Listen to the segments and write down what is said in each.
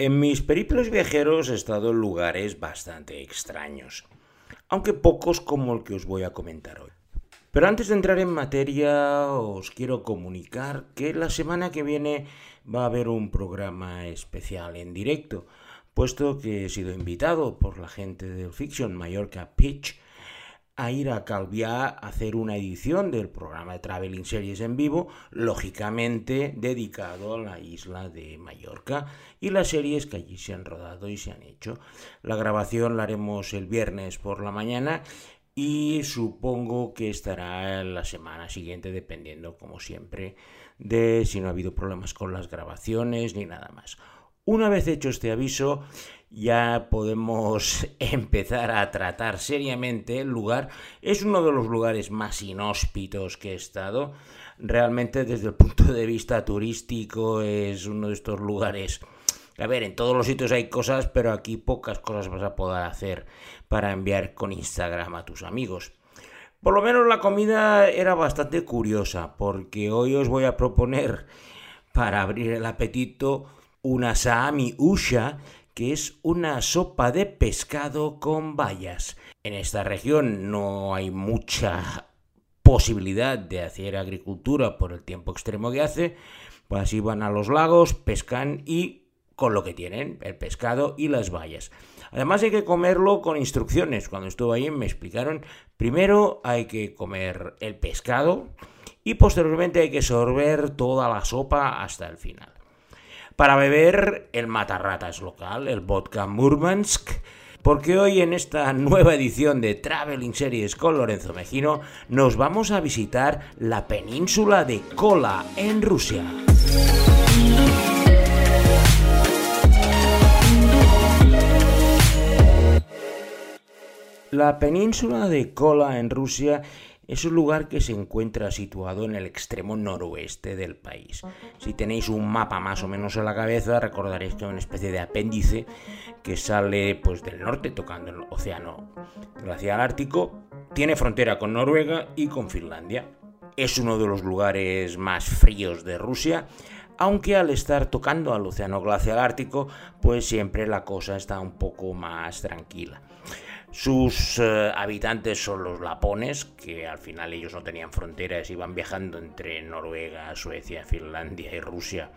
En mis periplos viajeros he estado en lugares bastante extraños, aunque pocos como el que os voy a comentar hoy. Pero antes de entrar en materia, os quiero comunicar que la semana que viene va a haber un programa especial en directo, puesto que he sido invitado por la gente del Fiction Mallorca Pitch a ir a Calviá a hacer una edición del programa de Traveling Series en vivo, lógicamente dedicado a la isla de Mallorca y las series que allí se han rodado y se han hecho. La grabación la haremos el viernes por la mañana y supongo que estará la semana siguiente dependiendo como siempre de si no ha habido problemas con las grabaciones ni nada más. Una vez hecho este aviso, ya podemos empezar a tratar seriamente el lugar. Es uno de los lugares más inhóspitos que he estado. Realmente desde el punto de vista turístico es uno de estos lugares... A ver, en todos los sitios hay cosas, pero aquí pocas cosas vas a poder hacer para enviar con Instagram a tus amigos. Por lo menos la comida era bastante curiosa, porque hoy os voy a proponer, para abrir el apetito, una Saami Usha, que es una sopa de pescado con bayas. En esta región no hay mucha posibilidad de hacer agricultura por el tiempo extremo que hace, pues así van a los lagos, pescan y con lo que tienen, el pescado y las bayas. Además hay que comerlo con instrucciones. Cuando estuve ahí me explicaron, primero hay que comer el pescado y posteriormente hay que sorber toda la sopa hasta el final. Para beber, el matarratas local, el vodka Murmansk, porque hoy en esta nueva edición de Traveling Series con Lorenzo Mejino nos vamos a visitar la península de Kola en Rusia. La península de Kola en Rusia es un lugar que se encuentra situado en el extremo noroeste del país. Si tenéis un mapa más o menos en la cabeza, recordaréis que es una especie de apéndice que sale pues, del norte tocando el océano glacial ártico. Tiene frontera con Noruega y con Finlandia. Es uno de los lugares más fríos de Rusia, aunque al estar tocando al océano glacial ártico, pues siempre la cosa está un poco más tranquila. Sus eh, habitantes son los lapones, que al final ellos no tenían fronteras, iban viajando entre Noruega, Suecia, Finlandia y Rusia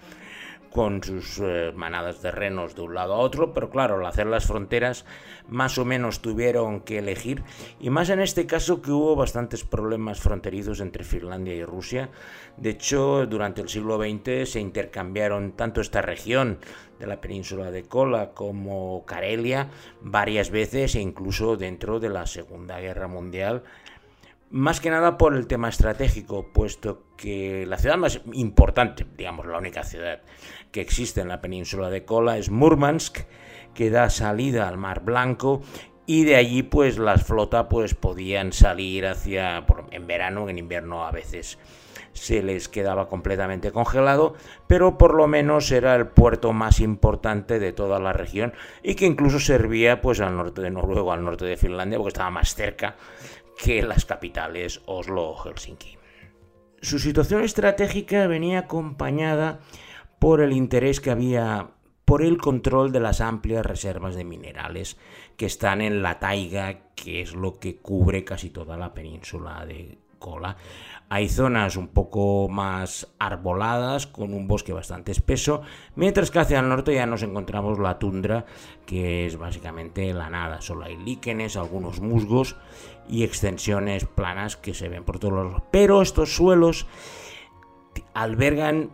con sus eh, manadas de renos de un lado a otro, pero claro, al hacer las fronteras más o menos tuvieron que elegir, y más en este caso que hubo bastantes problemas fronterizos entre Finlandia y Rusia. De hecho, durante el siglo XX se intercambiaron tanto esta región de la península de Kola como Karelia varias veces e incluso dentro de la Segunda Guerra Mundial más que nada por el tema estratégico, puesto que la ciudad más importante, digamos la única ciudad que existe en la península de Kola es Murmansk, que da salida al Mar Blanco y de allí pues las flotas pues podían salir hacia en verano, en invierno a veces se les quedaba completamente congelado, pero por lo menos era el puerto más importante de toda la región y que incluso servía pues al norte de Noruega, al norte de Finlandia, porque estaba más cerca que las capitales Oslo o Helsinki. Su situación estratégica venía acompañada por el interés que había por el control de las amplias reservas de minerales que están en la taiga, que es lo que cubre casi toda la península de Kola. Hay zonas un poco más arboladas, con un bosque bastante espeso, mientras que hacia el norte ya nos encontramos la tundra, que es básicamente la nada. Solo hay líquenes, algunos musgos y extensiones planas que se ven por todos lados. Pero estos suelos albergan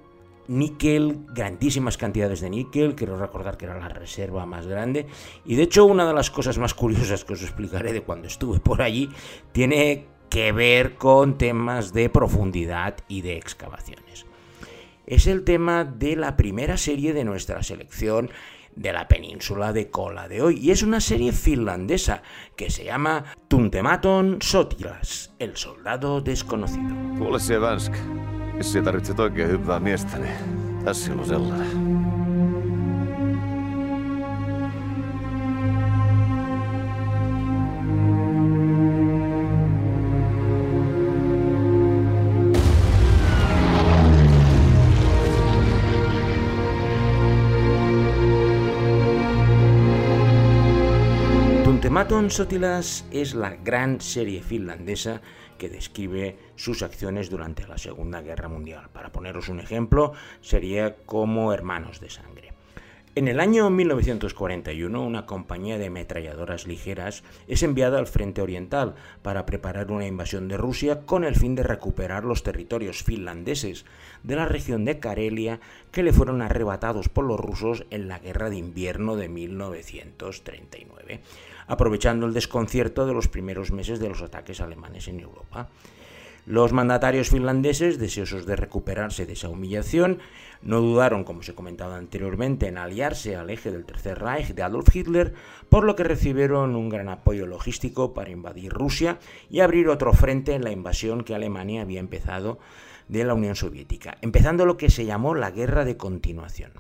níquel, grandísimas cantidades de níquel, quiero recordar que era la reserva más grande, y de hecho una de las cosas más curiosas que os explicaré de cuando estuve por allí, tiene que ver con temas de profundidad y de excavaciones. Es el tema de la primera serie de nuestra selección de la península de Kola de hoy. Y es una serie finlandesa que se llama Tuntematon Sotilas, el soldado desconocido. Tuntematon Sotilas es la gran serie finlandesa que describe sus acciones durante la Segunda Guerra Mundial. Para poneros un ejemplo, sería como Hermanos de Sangre. En el año 1941, una compañía de ametralladoras ligeras es enviada al frente oriental para preparar una invasión de Rusia con el fin de recuperar los territorios finlandeses de la región de Karelia que le fueron arrebatados por los rusos en la guerra de invierno de 1939, aprovechando el desconcierto de los primeros meses de los ataques alemanes en Europa. Los mandatarios finlandeses, deseosos de recuperarse de esa humillación, no dudaron, como se comentaba anteriormente, en aliarse al eje del Tercer Reich de Adolf Hitler, por lo que recibieron un gran apoyo logístico para invadir Rusia y abrir otro frente en la invasión que Alemania había empezado de la Unión Soviética, empezando lo que se llamó la Guerra de Continuación.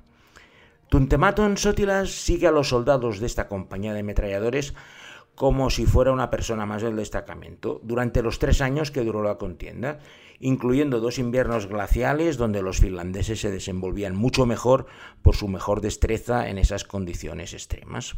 Tuntematon Sotilas sigue a los soldados de esta compañía de ametralladores como si fuera una persona más del destacamento, durante los tres años que duró la contienda, incluyendo dos inviernos glaciales donde los finlandeses se desenvolvían mucho mejor por su mejor destreza en esas condiciones extremas.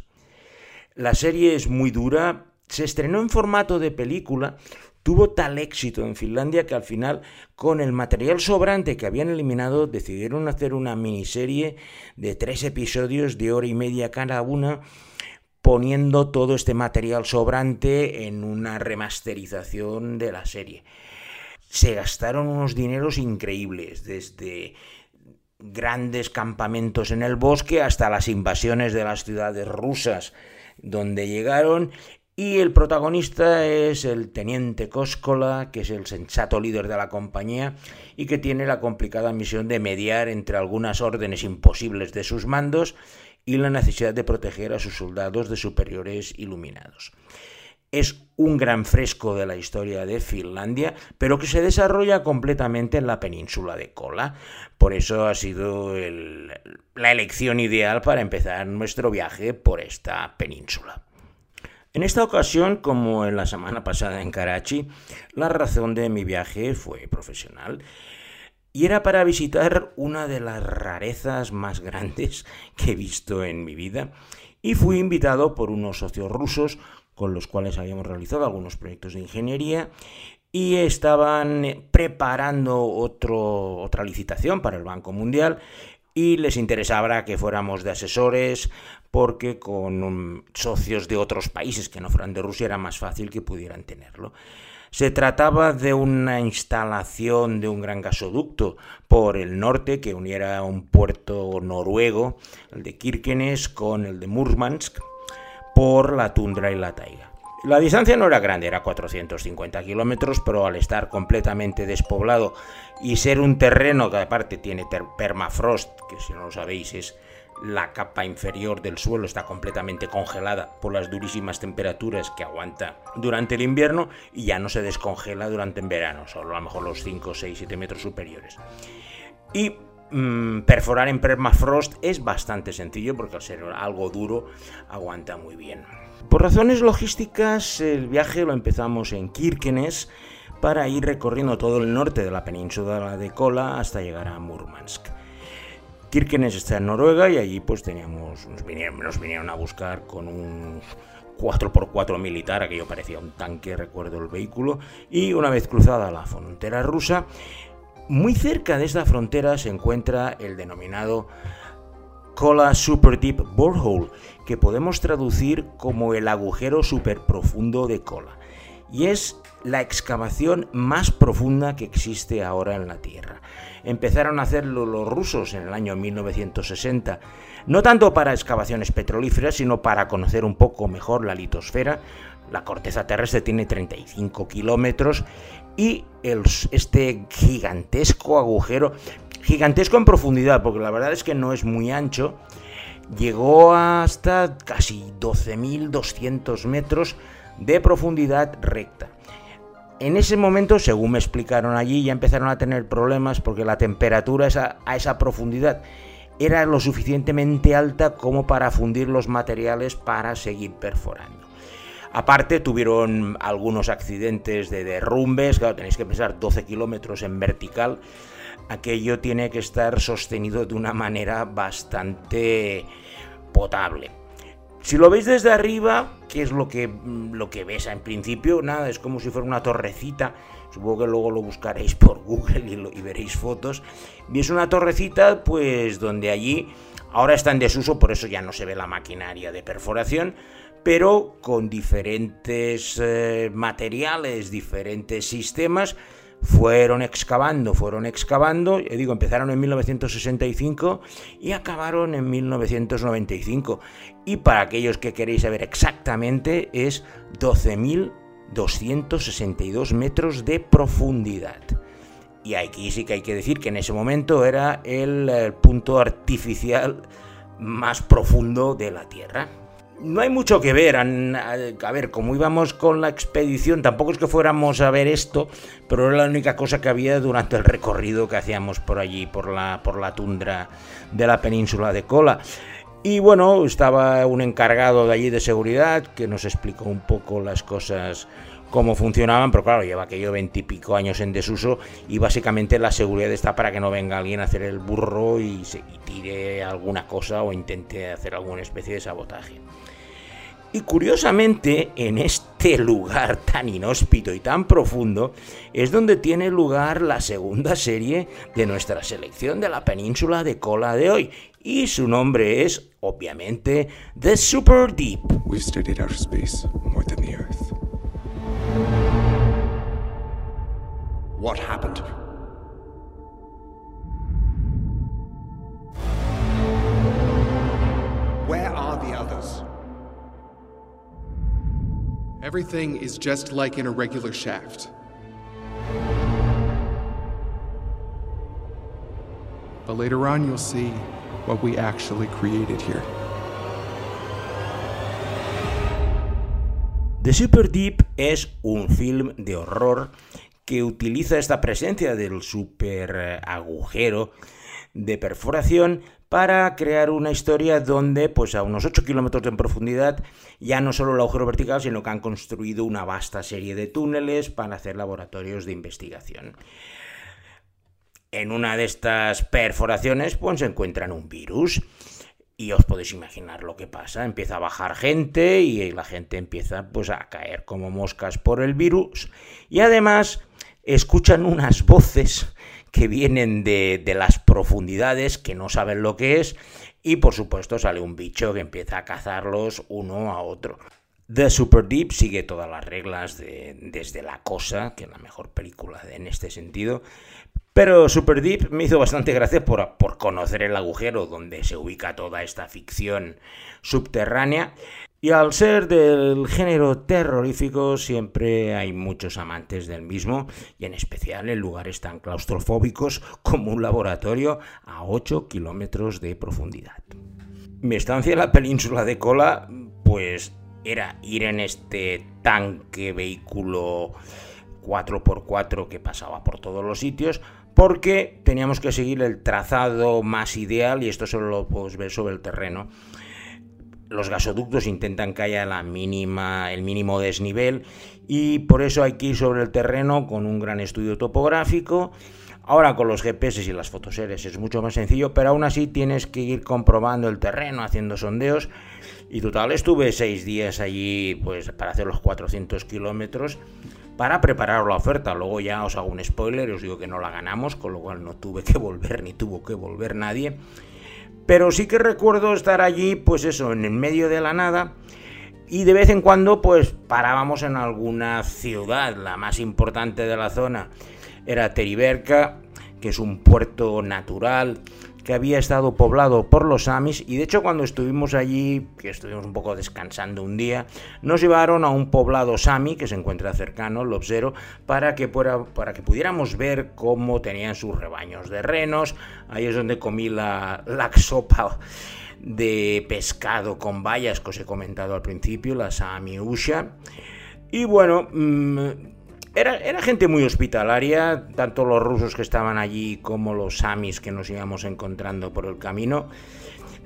La serie es muy dura, se estrenó en formato de película, tuvo tal éxito en Finlandia que al final, con el material sobrante que habían eliminado, decidieron hacer una miniserie de tres episodios de hora y media cada una, poniendo todo este material sobrante en una remasterización de la serie. Se gastaron unos dineros increíbles, desde grandes campamentos en el bosque hasta las invasiones de las ciudades rusas, donde llegaron y el protagonista es el teniente Kóskola, que es el sensato líder de la compañía y que tiene la complicada misión de mediar entre algunas órdenes imposibles de sus mandos y la necesidad de proteger a sus soldados de superiores iluminados. Es un gran fresco de la historia de Finlandia, pero que se desarrolla completamente en la península de Kola. Por eso ha sido la elección ideal para empezar nuestro viaje por esta península. En esta ocasión, como en la semana pasada en Karachi, la razón de mi viaje fue profesional y era para visitar una de las rarezas más grandes que he visto en mi vida y fui invitado por unos socios rusos con los cuales habíamos realizado algunos proyectos de ingeniería y estaban preparando otro, otra licitación para el Banco Mundial y les interesaba que fuéramos de asesores porque con socios de otros países que no fueran de Rusia era más fácil que pudieran tenerlo. Se trataba de una instalación de un gran gasoducto por el norte que uniera un puerto noruego, el de Kirkenes, con el de Murmansk, por la tundra y la taiga. La distancia no era grande, era 450 kilómetros, pero al estar completamente despoblado y ser un terreno que aparte tiene permafrost, que si no lo sabéis es la capa inferior del suelo está completamente congelada por las durísimas temperaturas que aguanta durante el invierno y ya no se descongela durante el verano, solo a lo mejor los 5, 6, 7 metros superiores. Y mm, perforar en permafrost es bastante sencillo porque al ser algo duro aguanta muy bien. Por razones logísticas el viaje lo empezamos en Kirkenes para ir recorriendo todo el norte de la península de Kola hasta llegar a Murmansk. Kirkenes está en Noruega y allí pues teníamos, nos vinieron, a buscar con un 4x4 militar, aquello parecía un tanque, recuerdo el vehículo, y una vez cruzada la frontera rusa, muy cerca de esta frontera se encuentra el denominado Kola Super Deep Borehole, que podemos traducir como el agujero super profundo de Kola. Y es la excavación más profunda que existe ahora en la Tierra empezaron a hacerlo los rusos en el año 1960, no tanto para excavaciones petrolíferas, sino para conocer un poco mejor la litosfera. La corteza terrestre tiene 35 kilómetros y este gigantesco agujero, gigantesco en profundidad, porque la verdad es que no es muy ancho, llegó hasta casi 12.200 metros de profundidad recta. En ese momento, según me explicaron allí, ya empezaron a tener problemas porque la temperatura a esa profundidad era lo suficientemente alta como para fundir los materiales para seguir perforando. Aparte tuvieron algunos accidentes de derrumbes, claro, tenéis que pensar 12 kilómetros en vertical, aquello tiene que estar sostenido de una manera bastante potable. Si lo veis desde arriba, ¿qué es lo que, mm, lo que ves en principio? Nada, es como si fuera una torrecita. Supongo que luego lo buscaréis por Google y, y veréis fotos. Y es una torrecita, pues donde allí ahora está en desuso, por eso ya no se ve la maquinaria de perforación, pero con diferentes eh, materiales, diferentes sistemas, fueron excavando, fueron excavando, yo digo, empezaron en 1965 y acabaron en 1995. Y para aquellos que queréis saber exactamente, es 12.262 metros de profundidad. Y aquí sí que hay que decir que en ese momento era el punto artificial más profundo de la Tierra no hay mucho que ver. A ver, como íbamos con la expedición, tampoco es que fuéramos a ver esto, pero era la única cosa que había durante el recorrido que hacíamos por allí, por la, por la tundra de la península de Kola. Y bueno, estaba un encargado de allí de seguridad que nos explicó un poco las cosas cómo funcionaban, pero claro, lleva aquello veintipico años en desuso y básicamente la seguridad está para que no venga alguien a hacer el burro y, se, y tire alguna cosa o intente hacer alguna especie de sabotaje. Y curiosamente, en este lugar tan inhóspito y tan profundo, es donde tiene lugar la segunda serie de nuestra selección de la península de Kola de hoy. Y su nombre es, obviamente, The Super Deep. We've studied outer space more than the Earth. What happened? Where are the others? Everything is just like in a regular shaft. But later on, you'll see what we actually created here. The Super Deep es un film de horror que utiliza esta presencia del super eh, agujero de perforación para crear una historia donde, pues a unos 8 kilómetros de profundidad, ya no solo el agujero vertical, sino que han construido una vasta serie de túneles para hacer laboratorios de investigación. En una de estas perforaciones, pues se encuentran un virus. Y os podéis imaginar lo que pasa. Empieza a bajar gente y la gente empieza pues a caer como moscas por el virus. Y además escuchan unas voces que vienen de, las profundidades, que no saben lo que es, y por supuesto sale un bicho que empieza a cazarlos uno a otro. The Super Deep sigue todas las reglas de, desde La Cosa, que es la mejor película en este sentido. Pero Super Deep me hizo bastante gracia por, por conocer el agujero donde se ubica toda esta ficción subterránea. Y al ser del género terrorífico, siempre hay muchos amantes del mismo, y en especial en lugares tan claustrofóbicos como un laboratorio a 8 kilómetros de profundidad. Mi estancia en la península de Kola, pues era ir en este tanque vehículo 4x4 que pasaba por todos los sitios, porque teníamos que seguir el trazado más ideal, y esto solo lo puedes ver sobre el terreno los gasoductos intentan que haya la mínima, el mínimo desnivel y por eso hay que ir sobre el terreno con un gran estudio topográfico. Ahora con los GPS y las fotoseries es mucho más sencillo, pero aún así tienes que ir comprobando el terreno, haciendo sondeos. Y total, estuve seis días allí pues, para hacer los 400 kilómetros para preparar la oferta. Luego ya os hago un spoiler, os digo que no la ganamos, con lo cual no tuve que volver ni tuvo que volver nadie. Pero sí que recuerdo estar allí, pues eso, en el medio de la nada. Y de vez en cuando, pues parábamos en alguna ciudad. La más importante de la zona era Teriberca, que es un puerto natural que había estado poblado por los Amis y de hecho cuando estuvimos allí, que estuvimos un poco descansando un día, nos llevaron a un poblado Sami que se encuentra cercano, Lobsero, para que, para que pudiéramos ver cómo tenían sus rebaños de renos. Ahí es donde comí la, la sopa de pescado con bayas que os he comentado al principio, la Sami Usha. Y bueno, mm, era, gente muy hospitalaria, tanto los rusos que estaban allí como los samis que nos íbamos encontrando por el camino.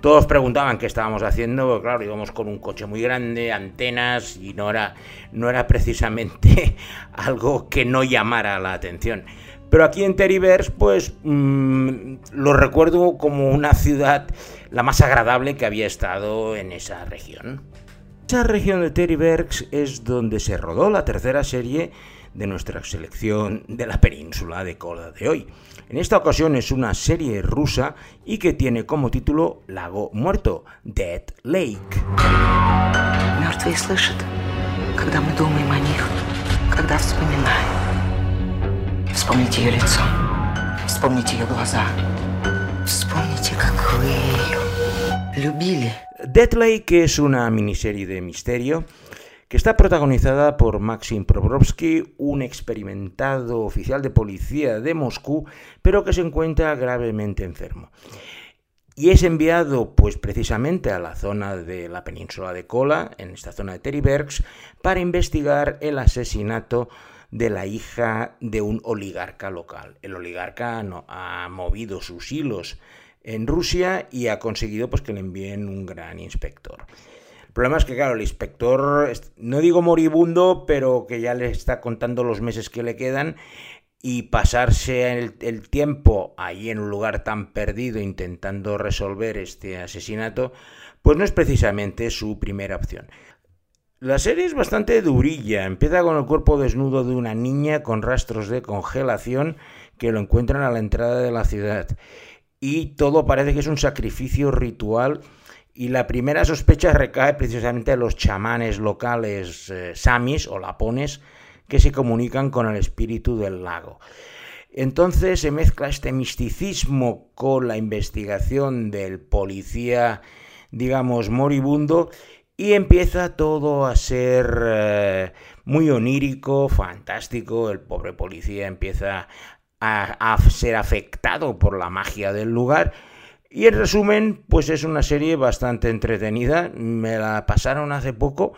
Todos preguntaban qué estábamos haciendo, claro, íbamos con un coche muy grande, antenas, y no era, no era precisamente algo que no llamara la atención. Pero aquí en Terivers, pues mm, lo recuerdo como una ciudad la más agradable que había estado en esa región. Esa región de Terrybergs es donde se rodó la tercera serie de nuestra selección de la península de Kola de hoy. En esta ocasión es una serie rusa y que tiene como título Lago Muerto, Dead Lake. Dead Lake es una miniserie de misterio que está protagonizada por Maxim Probrovsky, un experimentado oficial de policía de Moscú, pero que se encuentra gravemente enfermo. Y es enviado, pues precisamente a la zona de la península de Kola, en esta zona de Teribergs, para investigar el asesinato de la hija de un oligarca local. El oligarca ha movido sus hilos en Rusia y ha conseguido pues, que le envíen un gran inspector. Problema es que, claro, el inspector, no digo moribundo, pero que ya le está contando los meses que le quedan y pasarse el, el, tiempo ahí en un lugar tan perdido intentando resolver este asesinato, pues no es precisamente su primera opción. La serie es bastante durilla, empieza con el cuerpo desnudo de una niña con rastros de congelación que lo encuentran a la entrada de la ciudad y todo parece que es un sacrificio ritual y la primera sospecha recae precisamente en los chamanes locales eh, samis o lapones que se comunican con el espíritu del lago. Entonces se mezcla este misticismo con la investigación del policía, digamos, moribundo, y empieza todo a ser eh, muy onírico, fantástico. El pobre policía empieza a, ser afectado por la magia del lugar. Y en resumen, pues es una serie bastante entretenida. Me la pasaron hace poco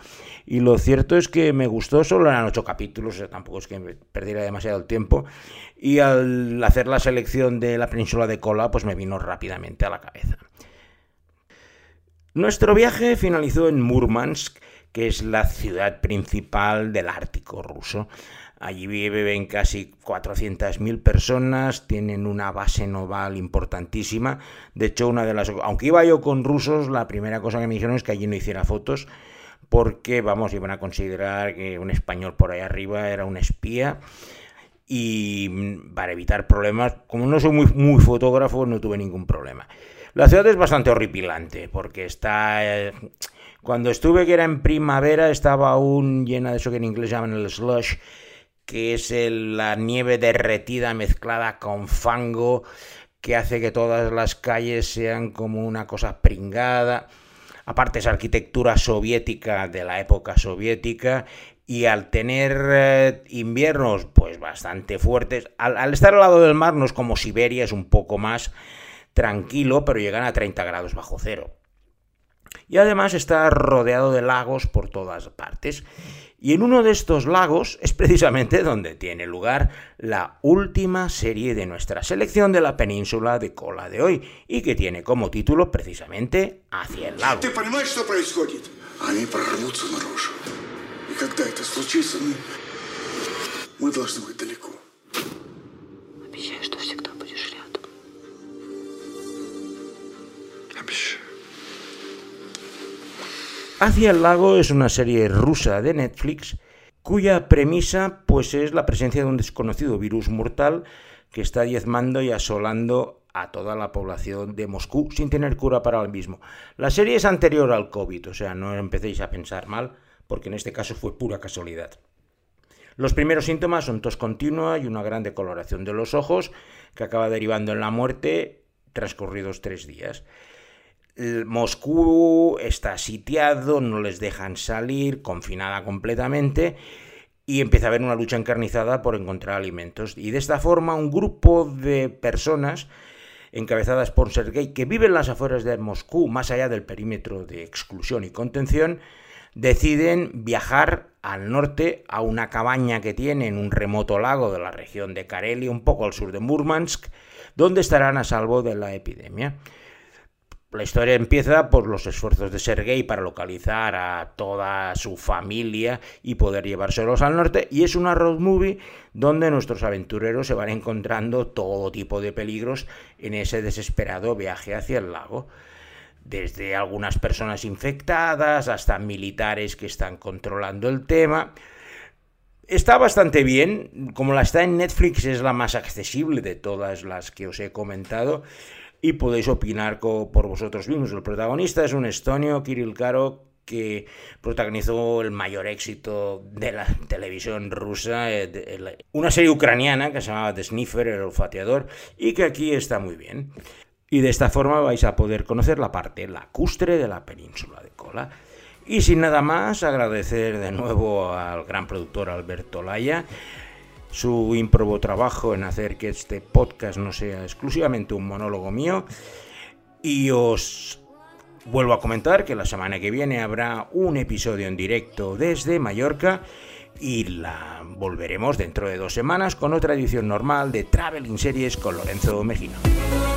y lo cierto es que me gustó. Solo eran ocho capítulos, tampoco es que perdiera demasiado el tiempo. Y al hacer la selección de la península de Kola, pues me vino rápidamente a la cabeza. Nuestro viaje finalizó en Murmansk, que es la ciudad principal del Ártico ruso. Allí viven casi 400.000 personas, tienen una base naval importantísima. De hecho, una de las. Aunque iba yo con rusos, la primera cosa que me dijeron es que allí no hiciera fotos, porque, vamos, iban a considerar que un español por ahí arriba era un espía. Y mm, para evitar problemas, como no soy muy, fotógrafo, no tuve ningún problema. La ciudad es bastante horripilante, porque está. Eh, cuando estuve, que era en primavera, estaba aún llena de eso que en inglés llaman el slush que es la nieve derretida mezclada con fango, que hace que todas las calles sean como una cosa pringada. Aparte es arquitectura soviética de la época soviética y al tener eh, inviernos pues bastante fuertes, al, al, estar al lado del mar no es como Siberia, es un poco más tranquilo, pero llegan a 30 grados bajo cero. Y además está rodeado de lagos por todas partes. Y en uno de estos lagos es precisamente donde tiene lugar la última serie de nuestra selección de la península de Kola de hoy y que tiene como título precisamente Hacia el lago. ¿Ты понимаешь, что происходит? Они прорвутся наружу. И когда это случится, мы, мы должны быть далеко. Обещаю, что всегда будешь рядом. Обещаю. Hacia el lago es una serie rusa de Netflix cuya premisa pues es la presencia de un desconocido virus mortal que está diezmando y asolando a toda la población de Moscú sin tener cura para el mismo. La serie es anterior al COVID, o sea, no empecéis a pensar mal, porque en este caso fue pura casualidad. Los primeros síntomas son tos continua y una gran decoloración de los ojos, que acaba derivando en la muerte transcurridos tres días. Moscú está sitiado, no les dejan salir, confinada completamente, y empieza a haber una lucha encarnizada por encontrar alimentos. Y de esta forma un grupo de personas encabezadas por Sergei, que viven las afueras de Moscú, más allá del perímetro de exclusión y contención, deciden viajar al norte a una cabaña que tiene en un remoto lago de la región de Karelia, un poco al sur de Murmansk, donde estarán a salvo de la epidemia. La historia empieza por los esfuerzos de Sergei para localizar a toda su familia y poder llevárselos al norte y es una road movie donde nuestros aventureros se van encontrando todo tipo de peligros en ese desesperado viaje hacia el lago. Desde algunas personas infectadas hasta militares que están controlando el tema. Está bastante bien, como la está en Netflix es la más accesible de todas las que os he comentado y podéis opinar por vosotros mismos. El protagonista es un estonio, Kirill Karo, que protagonizó el mayor éxito de la televisión rusa, eh, una serie ucraniana que se llamaba The Sniffer, el olfateador, y que aquí está muy bien. Y de esta forma vais a poder conocer la parte lacustre de la península de Kola. Y sin nada más, agradecer de nuevo al gran productor Alberto Laya su improbo trabajo en hacer que este podcast no sea exclusivamente un monólogo mío. Y os vuelvo a comentar que la semana que viene habrá un episodio en directo desde Mallorca y la volveremos dentro de dos semanas con otra edición normal de Traveling Series con Lorenzo Mejino.